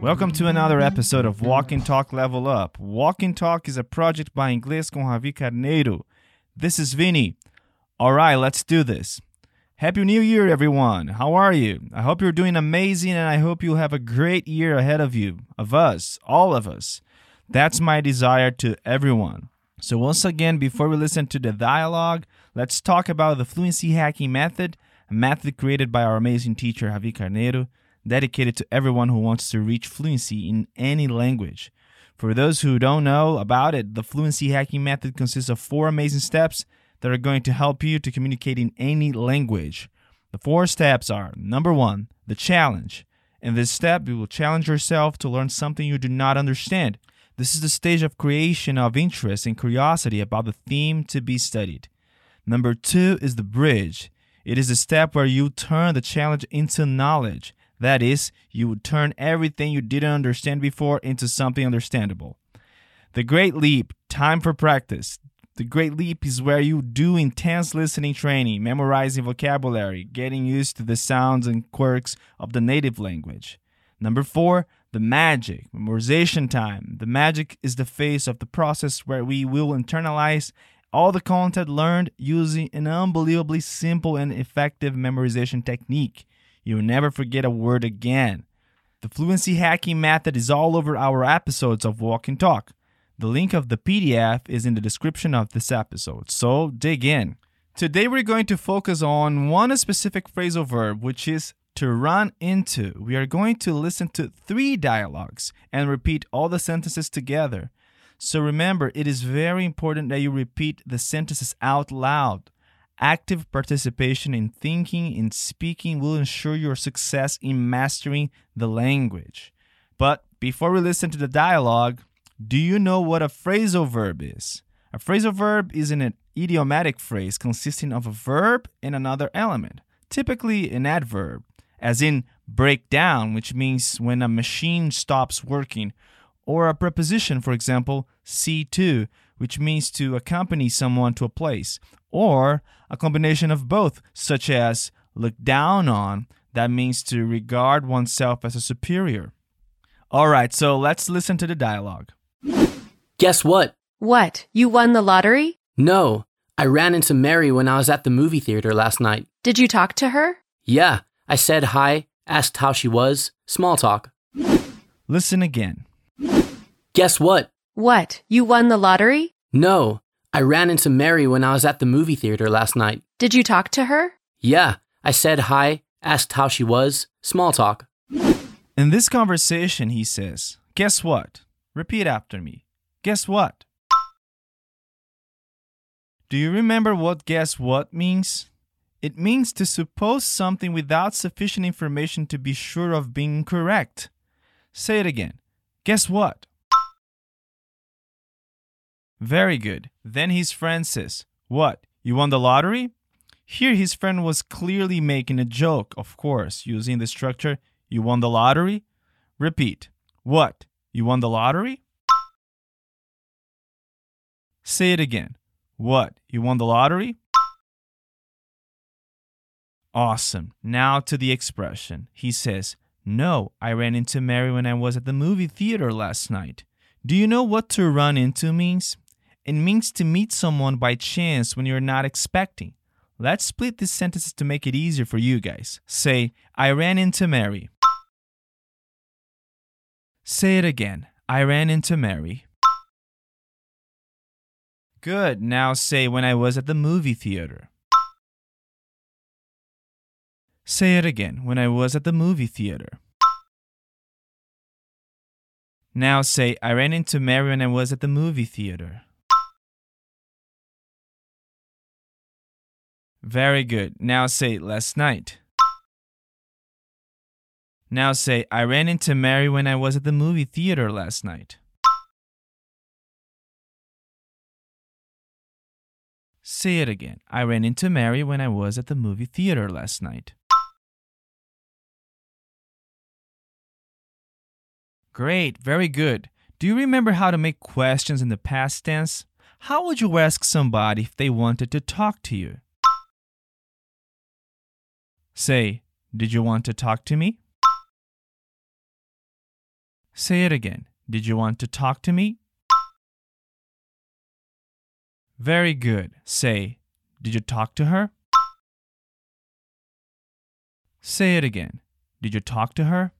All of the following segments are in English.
Welcome to another episode of Walk and Talk Level Up. Walk and Talk is a project by Inglês com Javi Carneiro. This is Vinny. All right, let's do this. Happy New Year, everyone. How are you? I hope you're doing amazing and I hope you'll have a great year ahead of you, of us, all of us. That's my desire to everyone. So, once again, before we listen to the dialogue, let's talk about the fluency hacking method, a method created by our amazing teacher Javi Carneiro, dedicated to everyone who wants to reach fluency in any language. For those who don't know about it, the fluency hacking method consists of four amazing steps that are going to help you to communicate in any language. The four steps are number one, the challenge. In this step, you will challenge yourself to learn something you do not understand. This is the stage of creation of interest and curiosity about the theme to be studied. Number two is the bridge. It is the step where you turn the challenge into knowledge. That is, you would turn everything you didn't understand before into something understandable. The Great Leap, time for practice. The Great Leap is where you do intense listening training, memorizing vocabulary, getting used to the sounds and quirks of the native language. Number four, the magic, memorization time. The magic is the phase of the process where we will internalize all the content learned using an unbelievably simple and effective memorization technique. You'll never forget a word again. The fluency hacking method is all over our episodes of Walk and Talk. The link of the PDF is in the description of this episode, so dig in. Today we're going to focus on one specific phrasal verb, which is to run into. We are going to listen to three dialogues and repeat all the sentences together. So remember, it is very important that you repeat the sentences out loud. Active participation in thinking and speaking will ensure your success in mastering the language. But before we listen to the dialogue, do you know what a phrasal verb is? A phrasal verb is an idiomatic phrase consisting of a verb and another element, typically an adverb, as in break down, which means when a machine stops working, or a preposition, for example, see to, which means to accompany someone to a place, or a combination of both, such as look down on, that means to regard oneself as a superior. All right, so let's listen to the dialogue. Guess what? What? You won the lottery? No, I ran into Mary when I was at the movie theater last night. Did you talk to her? Yeah, I said hi, asked how she was, small talk. Listen again. Guess what? What? You won the lottery? No, I ran into Mary when I was at the movie theater last night. Did you talk to her? Yeah, I said hi, asked how she was, small talk. In this conversation, he says, Guess what? Repeat after me. Guess what? Do you remember what guess what means? It means to suppose something without sufficient information to be sure of being correct. Say it again. Guess what? Very good. Then his friend says, What? You won the lottery? Here his friend was clearly making a joke, of course, using the structure, You won the lottery? Repeat. What? You won the lottery? Say it again. What? You won the lottery? Awesome. Now to the expression. He says, No, I ran into Mary when I was at the movie theater last night. Do you know what to run into means? It means to meet someone by chance when you're not expecting. Let's split these sentences to make it easier for you guys. Say, I ran into Mary. Say it again. I ran into Mary. Good. Now say, when I was at the movie theater. Say it again. When I was at the movie theater. Now say, I ran into Mary when I was at the movie theater. Very good. Now say, last night. Now say, I ran into Mary when I was at the movie theater last night. Say it again. I ran into Mary when I was at the movie theater last night. Great, very good. Do you remember how to make questions in the past tense? How would you ask somebody if they wanted to talk to you? Say, Did you want to talk to me? Say it again. Did you want to talk to me? Very good. Say, Did you talk to her? Say it again. Did you talk to her?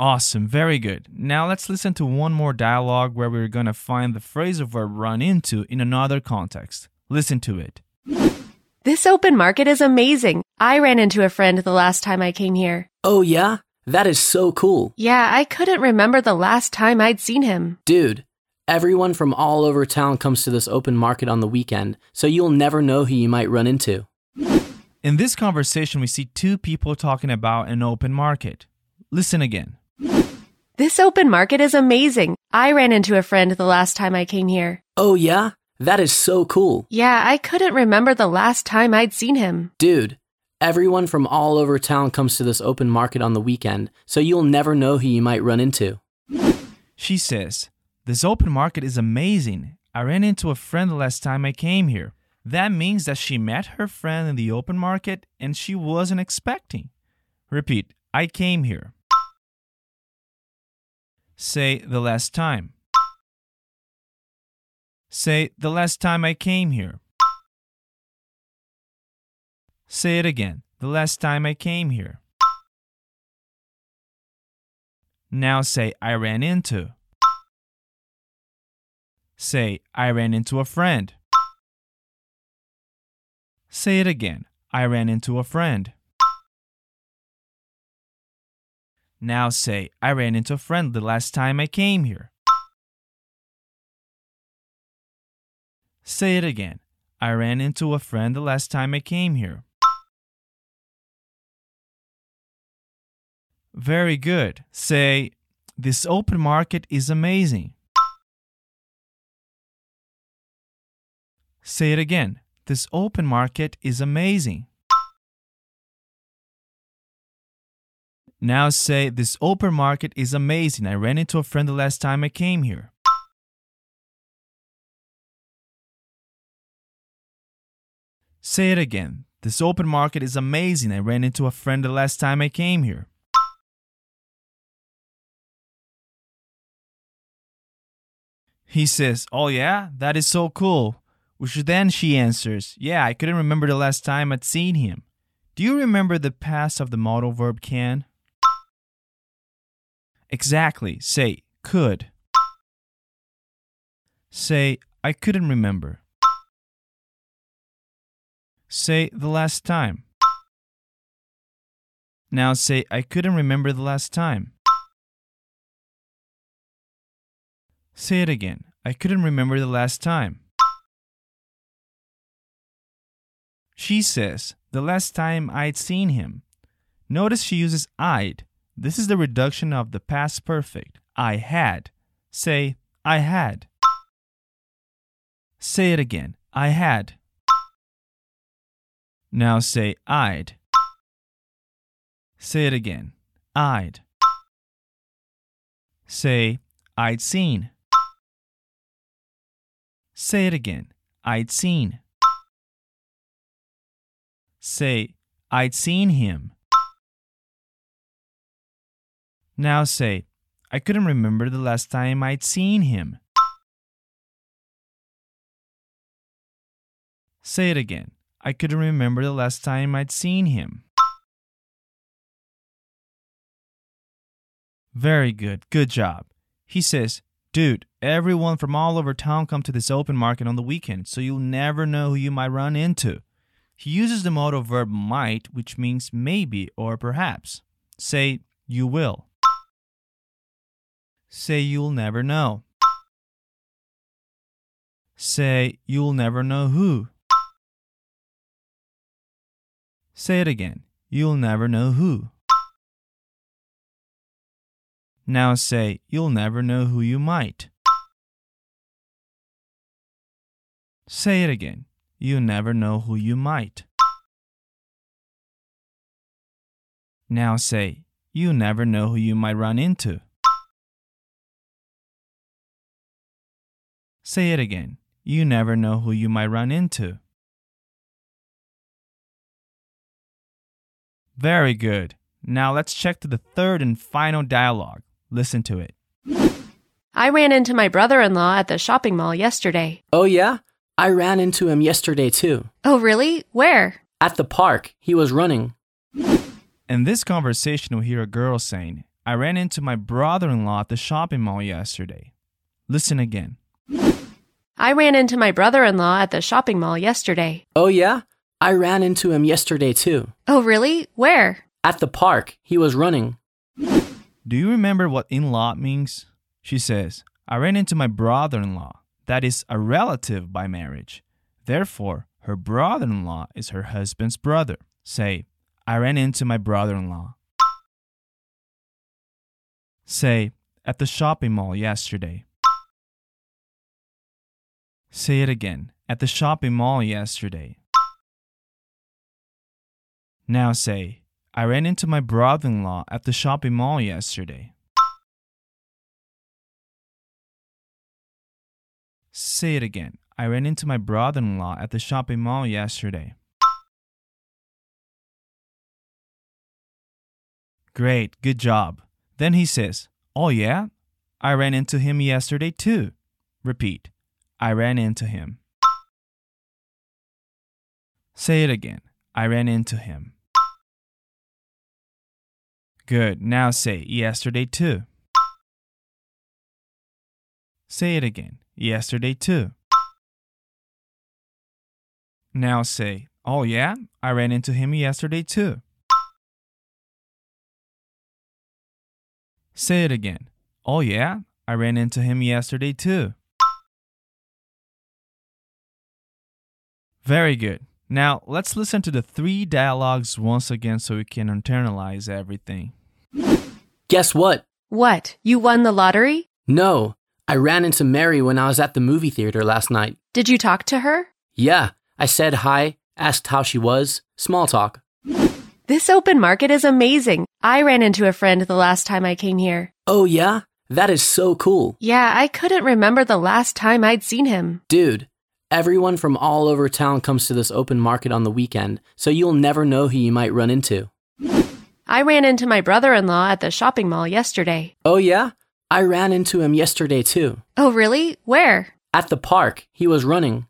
Awesome, very good. Now let's listen to one more dialogue where we're going to find the phrasal verb run into in another context. Listen to it. This open market is amazing. I ran into a friend the last time I came here. Oh, yeah? That is so cool. Yeah, I couldn't remember the last time I'd seen him. Dude, everyone from all over town comes to this open market on the weekend, so you'll never know who you might run into. In this conversation, we see two people talking about an open market. Listen again. This open market is amazing. I ran into a friend the last time I came here. Oh, yeah? That is so cool. Yeah, I couldn't remember the last time I'd seen him. Dude, everyone from all over town comes to this open market on the weekend, so you'll never know who you might run into. She says, This open market is amazing. I ran into a friend the last time I came here. That means that she met her friend in the open market and she wasn't expecting. Repeat, I came here. Say the last time. Say the last time I came here. Say it again. The last time I came here. Now say I ran into. Say I ran into a friend. Say it again. I ran into a friend. Now say, I ran into a friend the last time I came here. Say it again. I ran into a friend the last time I came here. Very good. Say, this open market is amazing. Say it again. This open market is amazing. Now say, This open market is amazing. I ran into a friend the last time I came here. Say it again. This open market is amazing. I ran into a friend the last time I came here. He says, Oh, yeah? That is so cool. Which then she answers, Yeah, I couldn't remember the last time I'd seen him. Do you remember the past of the modal verb can? Exactly. Say, could. Say, I couldn't remember. Say, the last time. Now say, I couldn't remember the last time. Say it again. I couldn't remember the last time. She says, the last time I'd seen him. Notice she uses I'd. This is the reduction of the past perfect. I had. Say, I had. Say it again. I had. Now say, I'd. Say it again. I'd. Say, I'd seen. Say it again. I'd seen. Say, I'd seen him. Now say, I couldn't remember the last time I'd seen him. Say it again. I couldn't remember the last time I'd seen him. Very good. Good job. He says, Dude, everyone from all over town come to this open market on the weekend, so you'll never know who you might run into. He uses the modal verb might, which means maybe or perhaps. Say, you will. Say, you'll never know. Say, you'll never know who. Say it again. You'll never know who. Now say, you'll never know who you might. Say it again. You never know who you might. Now say, you never know who you might run into. Say it again. You never know who you might run into. Very good. Now let's check to the third and final dialogue. Listen to it. I ran into my brother in law at the shopping mall yesterday. Oh, yeah? I ran into him yesterday too. Oh, really? Where? At the park. He was running. In this conversation, we hear a girl saying, I ran into my brother in law at the shopping mall yesterday. Listen again. I ran into my brother in law at the shopping mall yesterday. Oh, yeah? I ran into him yesterday too. Oh, really? Where? At the park. He was running. Do you remember what in law means? She says, I ran into my brother in law. That is a relative by marriage. Therefore, her brother in law is her husband's brother. Say, I ran into my brother in law. Say, at the shopping mall yesterday. Say it again, at the shopping mall yesterday. Now say, I ran into my brother in law at the shopping mall yesterday. Say it again. I ran into my brother in law at the shopping mall yesterday. Great, good job. Then he says, Oh, yeah? I ran into him yesterday too. Repeat, I ran into him. Say it again. I ran into him. Good. Now say yesterday too. Say it again. Yesterday too. Now say, Oh yeah, I ran into him yesterday too. Say it again. Oh yeah, I ran into him yesterday too. Very good. Now let's listen to the three dialogues once again so we can internalize everything. Guess what? What? You won the lottery? No. I ran into Mary when I was at the movie theater last night. Did you talk to her? Yeah. I said hi, asked how she was, small talk. This open market is amazing. I ran into a friend the last time I came here. Oh, yeah? That is so cool. Yeah, I couldn't remember the last time I'd seen him. Dude, everyone from all over town comes to this open market on the weekend, so you'll never know who you might run into. I ran into my brother in law at the shopping mall yesterday. Oh, yeah? I ran into him yesterday too. Oh, really? Where? At the park. He was running.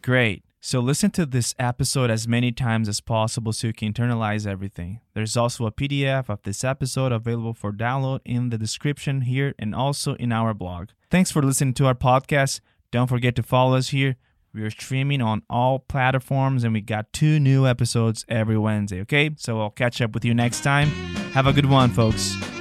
Great. So listen to this episode as many times as possible so you can internalize everything. There's also a PDF of this episode available for download in the description here and also in our blog. Thanks for listening to our podcast. Don't forget to follow us here. We are streaming on all platforms and we got two new episodes every Wednesday, okay? So I'll catch up with you next time. Have a good one, folks.